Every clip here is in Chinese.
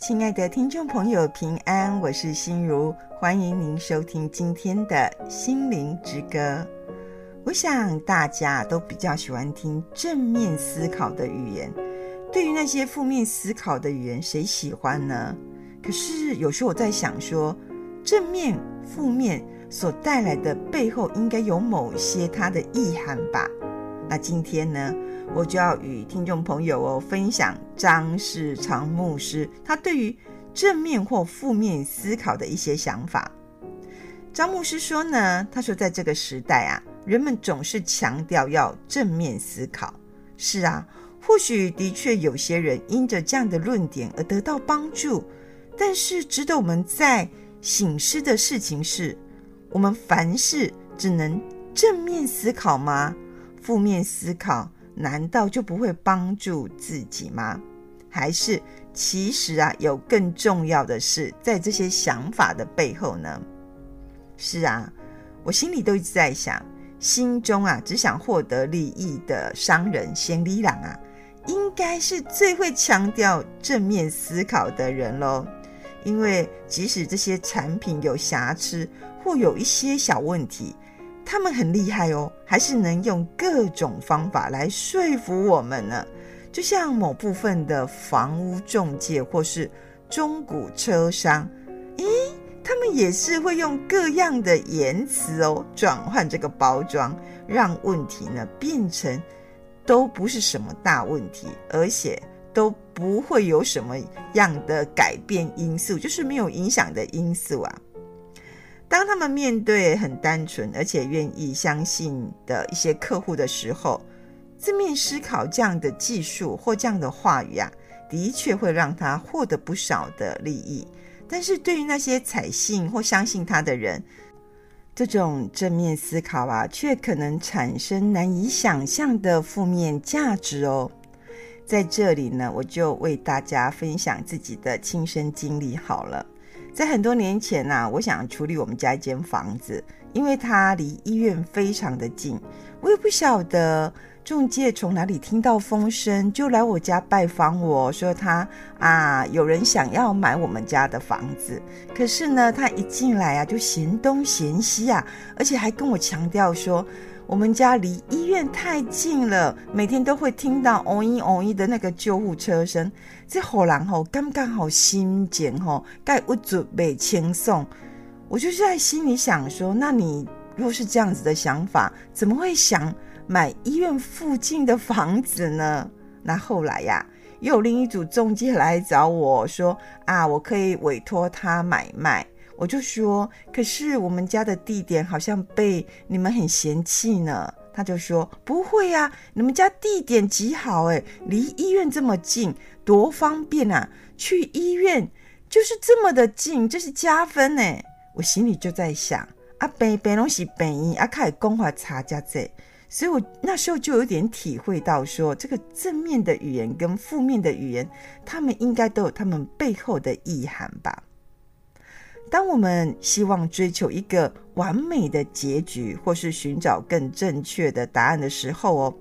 亲爱的听众朋友，平安，我是心如，欢迎您收听今天的心灵之歌。我想大家都比较喜欢听正面思考的语言，对于那些负面思考的语言，谁喜欢呢？可是有时候我在想说，正面、负面所带来的背后，应该有某些它的意涵吧？那今天呢，我就要与听众朋友哦分享张世昌牧师他对于正面或负面思考的一些想法。张牧师说呢，他说在这个时代啊，人们总是强调要正面思考。是啊，或许的确有些人因着这样的论点而得到帮助，但是值得我们在省思的事情是，我们凡事只能正面思考吗？负面思考？难道就不会帮助自己吗？还是其实啊，有更重要的事在这些想法的背后呢？是啊，我心里都一直在想，心中啊只想获得利益的商人先利郎啊，应该是最会强调正面思考的人喽。因为即使这些产品有瑕疵或有一些小问题。他们很厉害哦，还是能用各种方法来说服我们呢。就像某部分的房屋中介或是中古车商，咦，他们也是会用各样的言辞哦，转换这个包装，让问题呢变成都不是什么大问题，而且都不会有什么样的改变因素，就是没有影响的因素啊。当他们面对很单纯而且愿意相信的一些客户的时候，正面思考这样的技术或这样的话语啊，的确会让他获得不少的利益。但是对于那些采信或相信他的人，这种正面思考啊，却可能产生难以想象的负面价值哦。在这里呢，我就为大家分享自己的亲身经历好了。在很多年前呐、我想处理我们家一间房子，因为它离医院非常的近。我也不晓得中介从哪里听到风声，就来我家拜访我说他啊，有人想要买我们家的房子。可是呢，他一进来啊，就嫌东嫌西啊，而且还跟我强调说。我们家离医院太近了，每天都会听到“嗡一嗡一”的那个救护车声。这好人吼，刚刚好心情吼，该不准备轻送。我就是在心里想说，那你若是这样子的想法，怎么会想买医院附近的房子呢？那后来呀，又有另一组中介来找我说啊，我可以委托他买卖。我就说，可是我们家的地点好像被你们很嫌弃呢。他就说不会呀，你们家地点极好诶，离医院这么近，多方便啊！去医院就是这么的近，这是加分呢。我心里就在想，啊，北北东西北医啊，开公话差价这，所以我那时候就有点体会到说，这个正面的语言跟负面的语言，他们应该都有他们背后的意涵吧。当我们希望追求一个完美的结局，或是寻找更正确的答案的时候哦，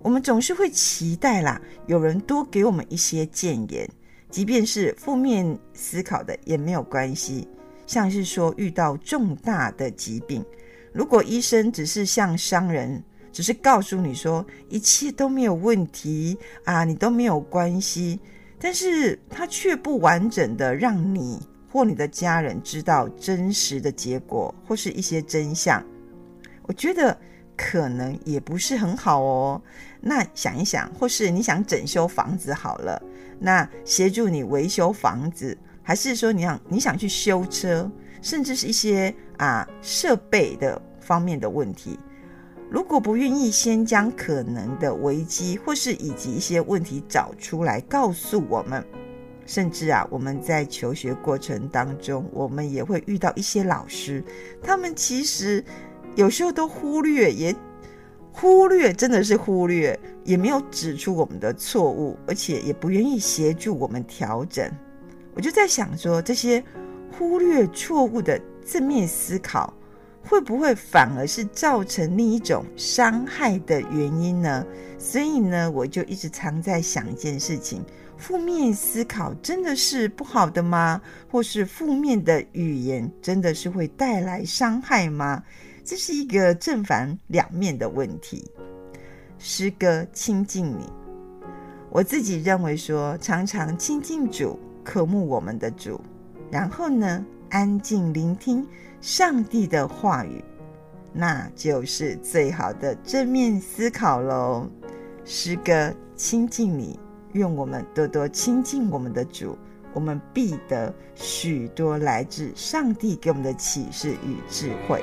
我们总是会期待啦，有人多给我们一些建言，即便是负面思考的也没有关系。像是说遇到重大的疾病，如果医生只是像商人，只是告诉你说一切都没有问题啊，你都没有关系，但是他却不完整的让你。或你的家人知道真实的结果，或是一些真相，我觉得可能也不是很好哦。那想一想，或是你想整修房子好了，那协助你维修房子，还是说你想你想去修车，甚至是一些啊设备的方面的问题，如果不愿意先将可能的危机或是以及一些问题找出来告诉我们。甚至啊，我们在求学过程当中，我们也会遇到一些老师，他们其实有时候都忽略，也忽略，真的是忽略，也没有指出我们的错误，而且也不愿意协助我们调整。我就在想说，这些忽略错误的正面思考，会不会反而是造成另一种伤害的原因呢？所以呢，我就一直常在想一件事情。负面思考真的是不好的吗？或是负面的语言真的是会带来伤害吗？这是一个正反两面的问题。诗歌亲近你，我自己认为说，常常亲近主，渴慕我们的主，然后呢，安静聆听上帝的话语，那就是最好的正面思考喽。诗歌亲近你。愿我们多多亲近我们的主，我们必得许多来自上帝给我们的启示与智慧。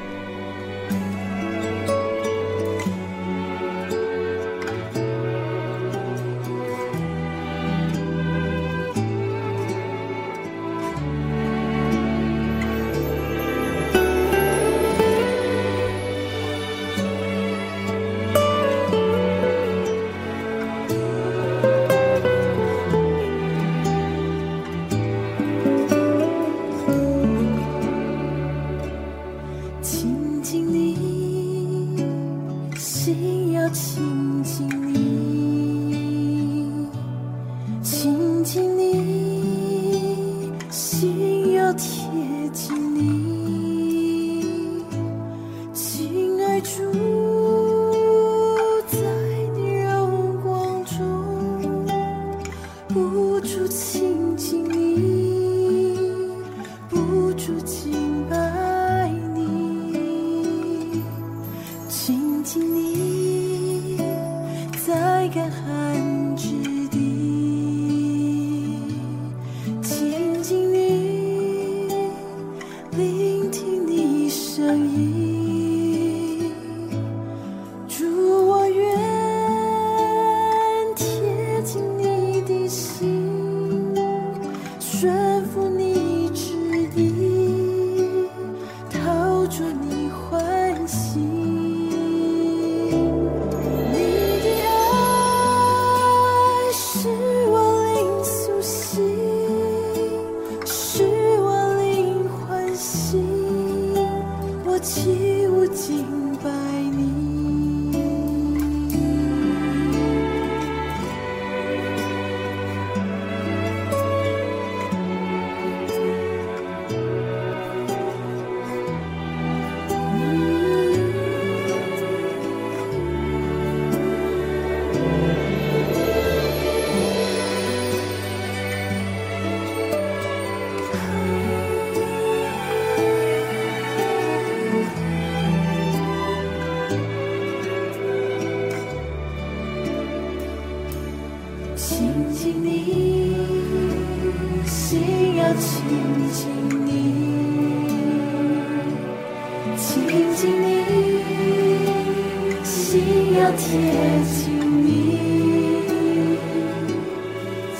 贴近你，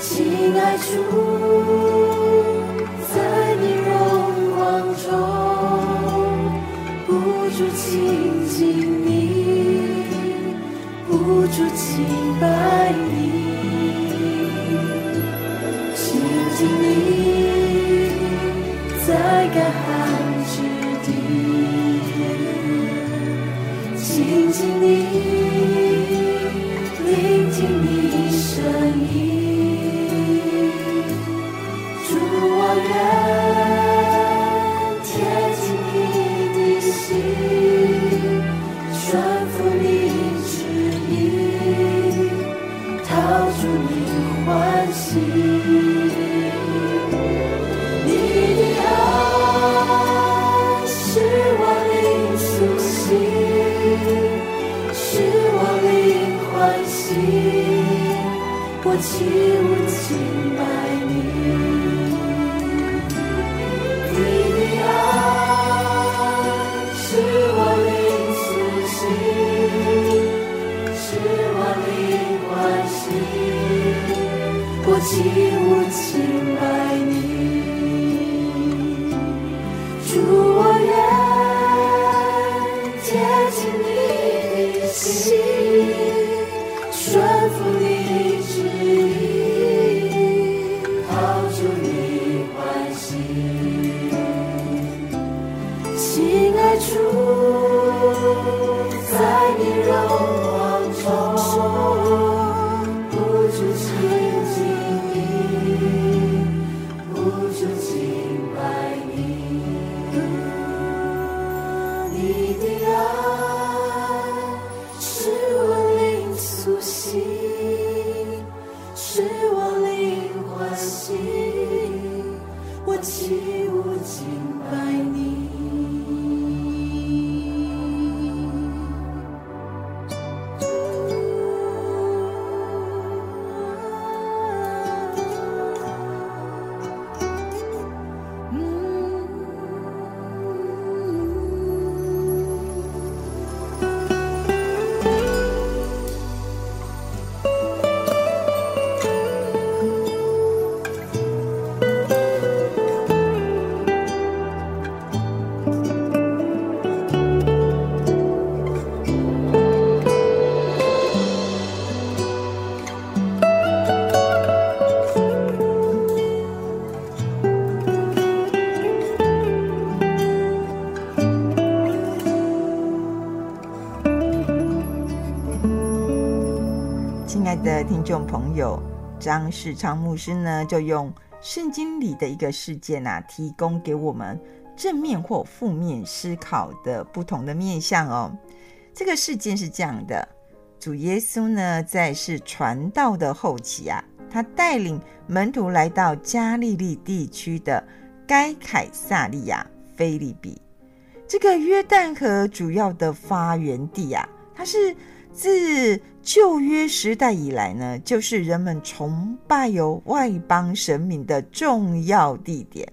亲爱处，在你柔光中，不住亲近你，不住亲拜你，亲近你，在感。一无轻薄，你，你的爱是我灵苏，是我，我。起舞尽百年听众朋友张世昌牧师呢，就用圣经里的一个事件啊，提供给我们正面或负面思考的不同的面向哦。这个事件是这样的：主耶稣呢，在是传道的后期啊，他带领门徒来到加利利地区的该凯撒利亚菲利比，这个约旦河主要的发源地啊，它是。自旧约时代以来呢，就是人们崇拜有外邦神明的重要地点。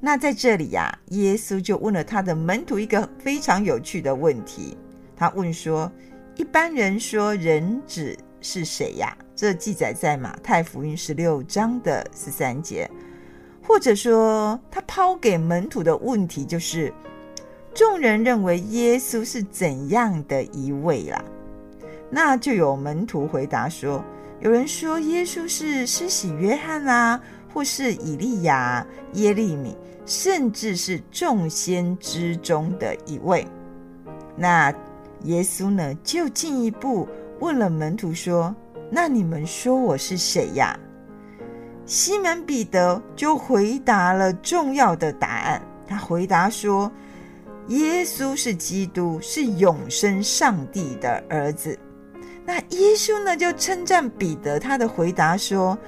那在这里呀、耶稣就问了他的门徒一个非常有趣的问题。他问说：“一般人说人子是谁呀？”这记载在马太福音十六章的十三节。或者说，他抛给门徒的问题就是：众人认为耶稣是怎样的一位啦？那就有门徒回答说：“有人说耶稣是施洗约翰啊，或是以利亚、耶利米，甚至是众先知中的一位。”那耶稣呢，就进一步问了门徒说：“那你们说我是谁呀？”西门彼得就回答了重要的答案，他回答说：“耶稣是基督，是永生上帝的儿子。”那耶稣呢，就称赞彼得，他的回答说：“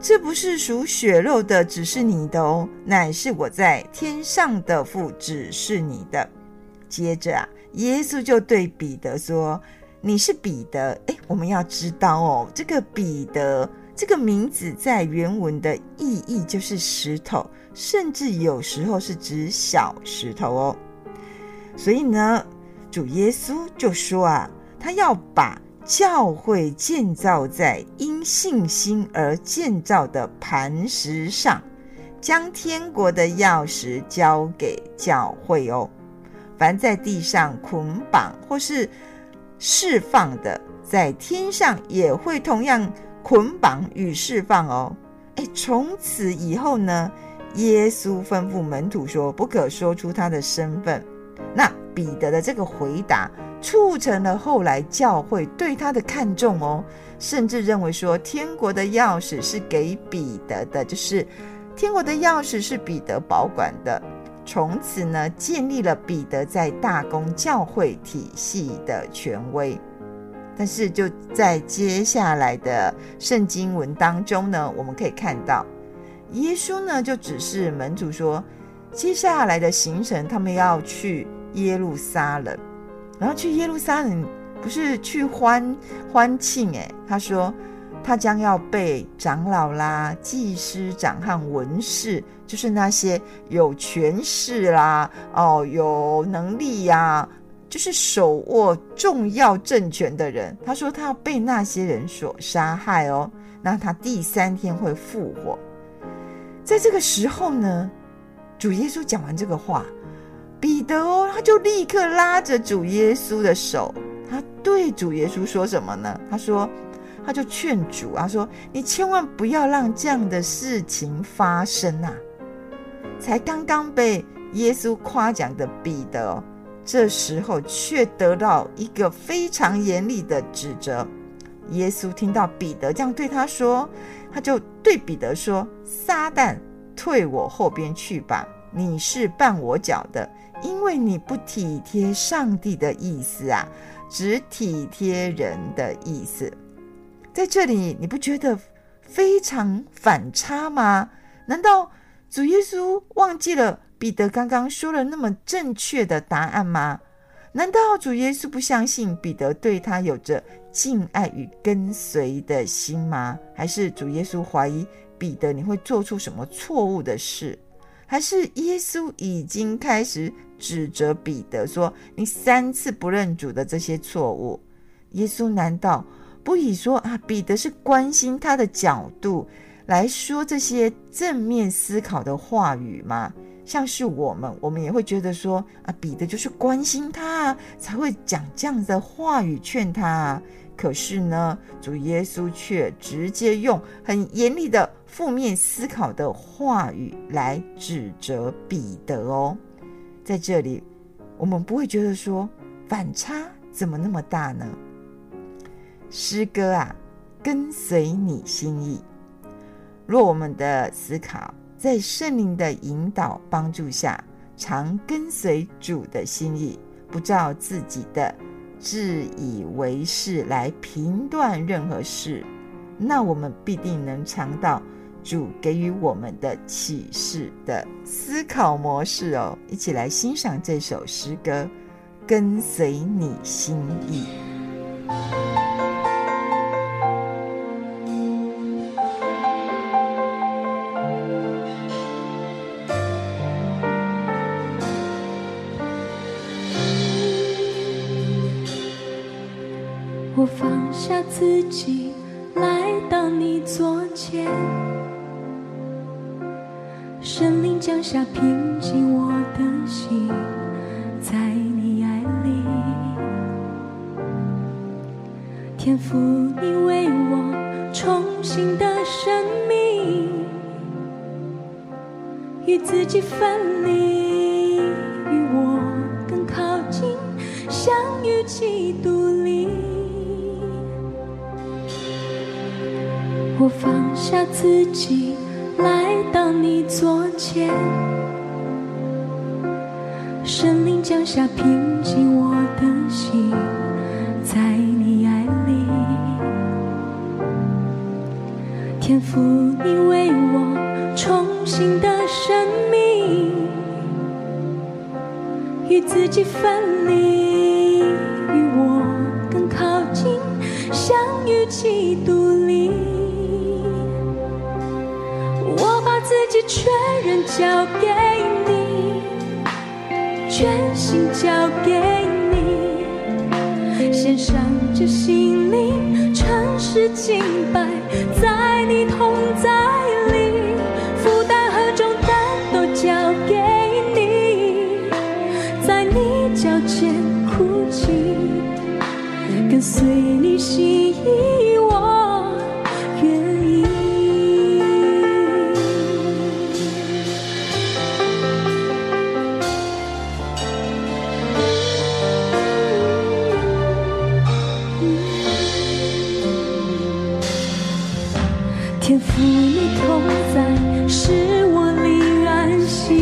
这不是属血肉的，只是你的哦，乃是我在天上的父只是你的。”接着啊，耶稣就对彼得说：“你是彼得。”诶，我们要知道哦，这个彼得这个名字在原文的意义就是石头，甚至有时候是指小石头哦。所以呢，主耶稣就说啊，他要把。教会建造在因信心而建造的磐石上，将天国的钥匙交给教会哦。凡在地上捆绑或是释放的，在天上也会同样捆绑与释放哦。诶，从此以后呢，耶稣吩咐门徒说，不可说出他的身份。那彼得的这个回答。促成了后来教会对他的看重哦，甚至认为说天国的钥匙是给彼得的，就是天国的钥匙是彼得保管的。从此呢，建立了彼得在大公教会体系的权威。但是就在接下来的圣经文当中呢，我们可以看到耶稣呢就指示门徒说，接下来的行程他们要去耶路撒冷。然后去耶路撒冷，不是去欢欢庆诶，他说他将要被长老啦、祭司长和文士，就是那些有权势啦、哦有能力呀、就是手握重要政权的人。他说他要被那些人所杀害哦。那他第三天会复活。在这个时候呢，主耶稣讲完这个话。彼得哦，他就立刻拉着主耶稣的手，他对主耶稣说什么呢？他说，他就劝主啊，说你千万不要让这样的事情发生啊！才刚刚被耶稣夸奖的彼得，这时候却得到一个非常严厉的指责。耶稣听到彼得这样对他说，他就对彼得说：“撒旦，退我后边去吧！你是绊我脚的。”因为你不体贴上帝的意思啊，只体贴人的意思，在这里你不觉得非常反差吗？难道主耶稣忘记了彼得刚刚说了那么正确的答案吗？难道主耶稣不相信彼得对他有着敬爱与跟随的心吗？还是主耶稣怀疑彼得你会做出什么错误的事？还是耶稣已经开始指责彼得说你三次不认主的这些错误？耶稣难道不以说啊彼得是关心他的角度来说这些正面思考的话语吗？像是我们，我们也会觉得说啊，彼得就是关心他啊，才会讲这样的话语劝他啊。可是呢，主耶稣却直接用很严厉的负面思考的话语来指责彼得哦。在这里，我们不会觉得说反差怎么那么大呢？诗歌啊，跟随你心意。若我们的思考，在圣灵的引导帮助下，常跟随主的心意，不照自己的自以为是来评断任何事，那我们必定能尝到主给予我们的启示的思考模式哦。一起来欣赏这首诗歌，跟随你心意。天父你为我重新的生命，与自己分离，与我更靠近，相遇即独立。我把自己。全人交给你，全心交给你，献上这心灵，诚实敬拜，随你心意，我愿意。天赋你同在，使我灵安息，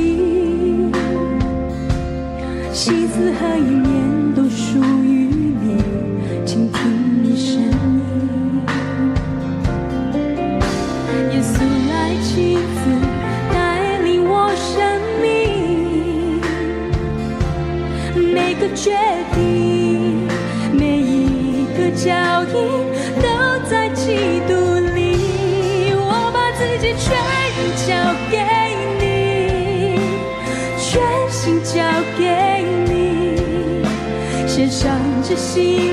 心思还影。see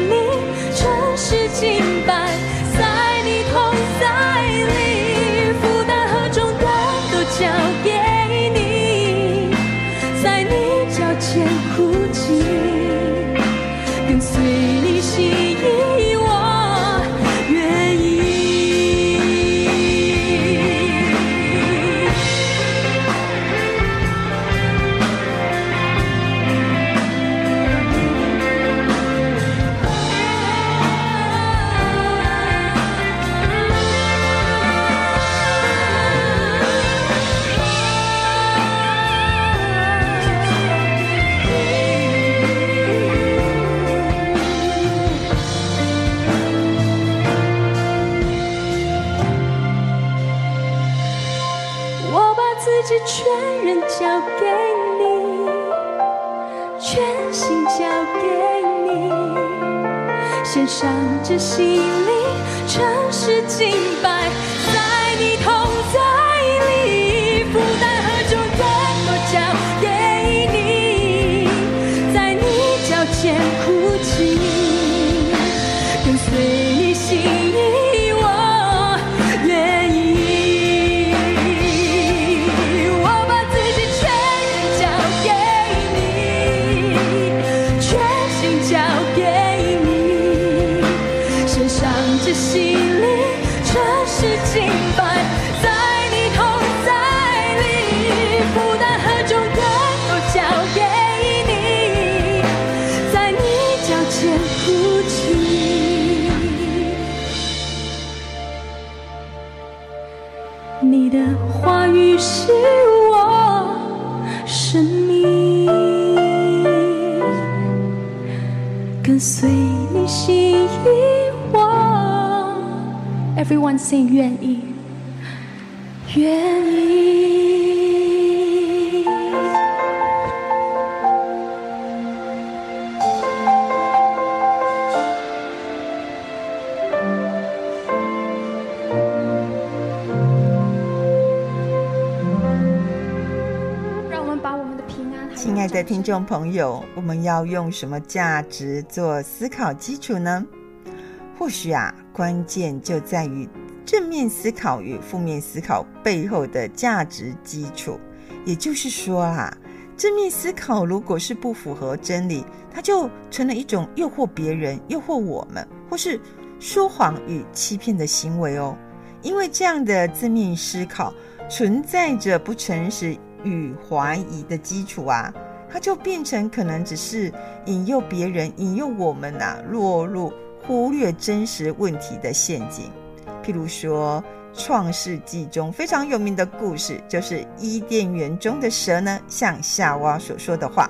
亲爱的听众朋友，我们要用什么价值做思考基础呢？或许啊，关键就在于正面思考与负面思考背后的价值基础。也就是说啊，正面思考如果是不符合真理，它就成了一种诱惑别人、诱惑我们，或是说谎与欺骗的行为哦。因为这样的正面思考存在着不诚实与怀疑的基础啊，它就变成可能只是引诱别人、引诱我们呐、落入忽略真实问题的陷阱。譬如说，《创世纪》中非常有名的故事，就是伊甸园中的蛇呢，向夏娃所说的话，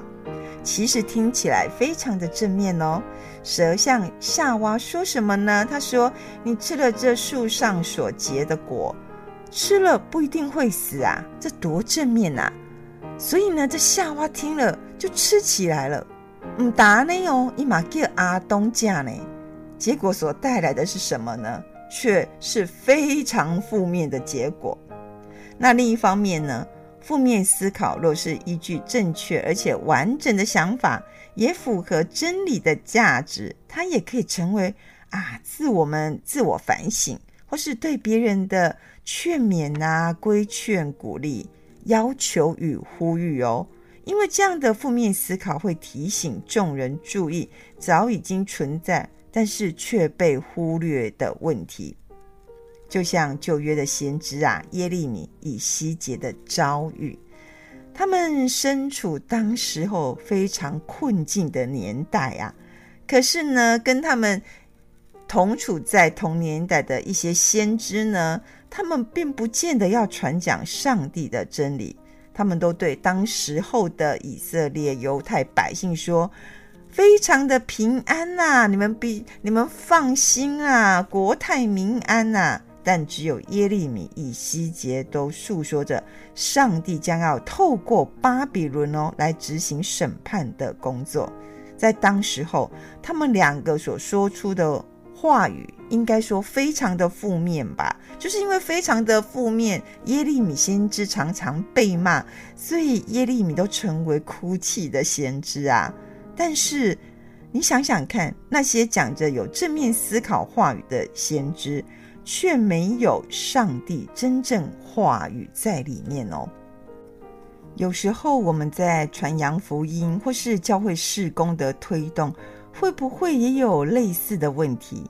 其实听起来非常的正面哦。蛇向夏娃说什么呢？他说：“你吃了这树上所结的果，吃了不一定会死啊，这多正面呐、啊！”所以呢，这夏娃听了就吃起来了。唔打呢哦，伊玛叫阿东嫁呢，结果所带来的是什么呢？却是非常负面的结果。那另一方面呢？负面思考若是依据正确而且完整的想法，也符合真理的价值，它也可以成为啊，自我们自我反省，或是对别人的劝勉啊、规劝、鼓励、要求与呼吁哦。因为这样的负面思考会提醒众人注意早已经存在，但是却被忽略的问题。就像旧约的先知啊，耶利米、以西结的遭遇，他们身处当时候非常困境的年代啊。可是呢，跟他们同处在同年代的一些先知呢，他们并不见得要传讲上帝的真理，他们都对当时候的以色列犹太百姓说：“非常的平安呐、啊，你们比你们放心啊，国泰民安呐、啊。”但只有耶利米、以西结都诉说着上帝将要透过巴比伦哦来执行审判的工作。在当时候，他们两个所说出的话语，应该说非常的负面吧？就是因为非常的负面，耶利米先知常常被骂，所以耶利米都成为哭泣的先知啊。但是你想想看，那些讲着有正面思考话语的先知。却没有上帝真正话语在里面哦。有时候我们在传扬福音或是教会事工的推动，会不会也有类似的问题？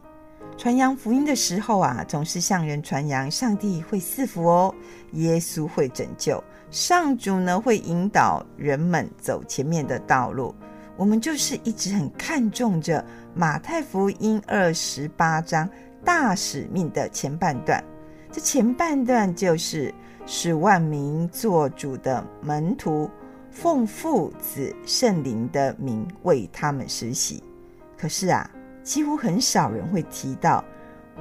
传扬福音的时候啊，总是向人传扬上帝会赐福哦，耶稣会拯救，上主呢会引导人们走前面的道路。我们就是一直很看重着马太福音二十八章。大使命的前半段，这前半段就是使万民作主的门徒，奉父子圣灵的名为他们施洗。可是啊，几乎很少人会提到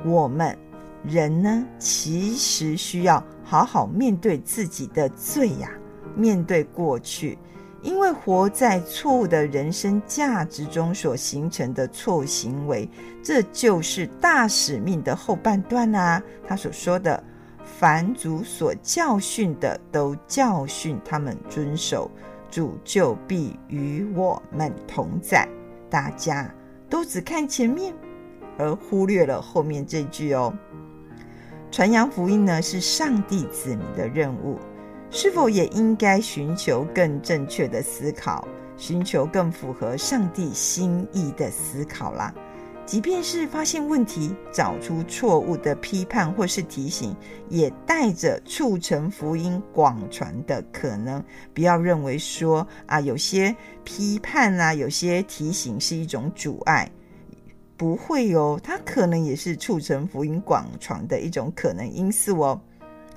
我们人呢，其实需要好好面对自己的罪呀，面对过去，因为活在错误的人生价值中所形成的错误行为，这就是大使命的后半段啊。他所说的，凡主所教训的，都教训他们遵守，主就必与我们同在。大家都只看前面，而忽略了后面这句哦。传扬福音呢，是上帝子民的任务，是否也应该寻求更正确的思考，寻求更符合上帝心意的思考啦？即便是发现问题，找出错误的批判或是提醒，也带着促成福音广传的可能。不要认为说啊，有些批判啊，有些提醒是一种阻碍。不会哦，它可能也是促成福音广传的一种可能因素哦。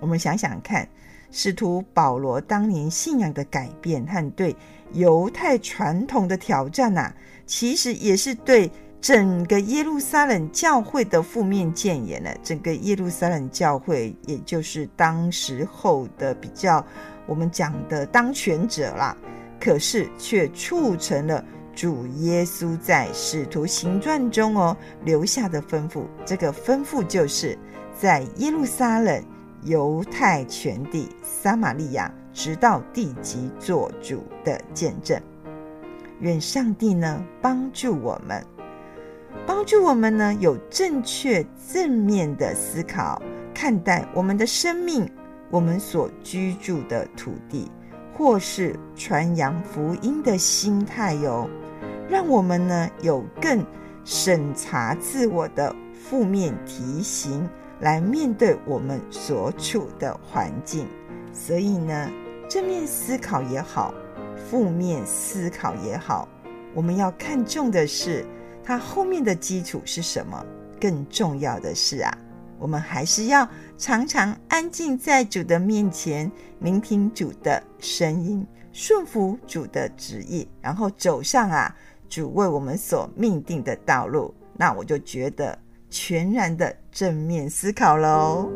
我们想想看，使徒保罗当年信仰的改变和对犹太传统的挑战呐，其实也是对整个耶路撒冷教会的负面谏言呢。整个耶路撒冷教会，也就是当时候的比较我们讲的当权者啦，可是却促成了。主耶稣在使徒行传中哦留下的吩咐，这个吩咐就是在耶路撒冷、犹太全地、撒玛利亚，直到地极做主的见证。愿上帝呢帮助我们，帮助我们呢有正确正面的思考，看待我们的生命，我们所居住的土地，或是传扬福音的心态哟。让我们呢有更审查自我的负面提醒，来面对我们所处的环境。所以呢，正面思考也好，负面思考也好，我们要看重的是它后面的基础是什么。更重要的是啊，我们还是要常常安静在主的面前，聆听主的声音，顺服主的旨意，然后走上啊。主为我们所命定的道路，那我就觉得全然的正面思考喽。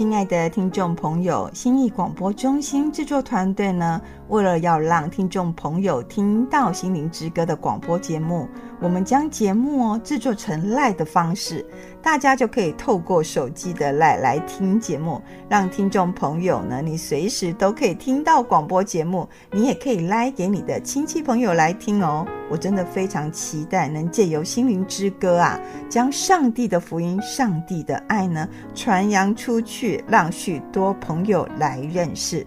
亲爱的听众朋友，新意广播中心制作团队呢，为了要让听众朋友听到《心灵之歌》的广播节目，我们将节目哦制作成 LINE 的方式，大家就可以透过手机的 LINE 来听节目，让听众朋友呢，你随时都可以听到广播节目，你也可以 LINE 给你的亲戚朋友来听哦。我真的非常期待能借由《心灵之歌》啊，将上帝的福音、上帝的爱呢传扬出去，让许多朋友来认识。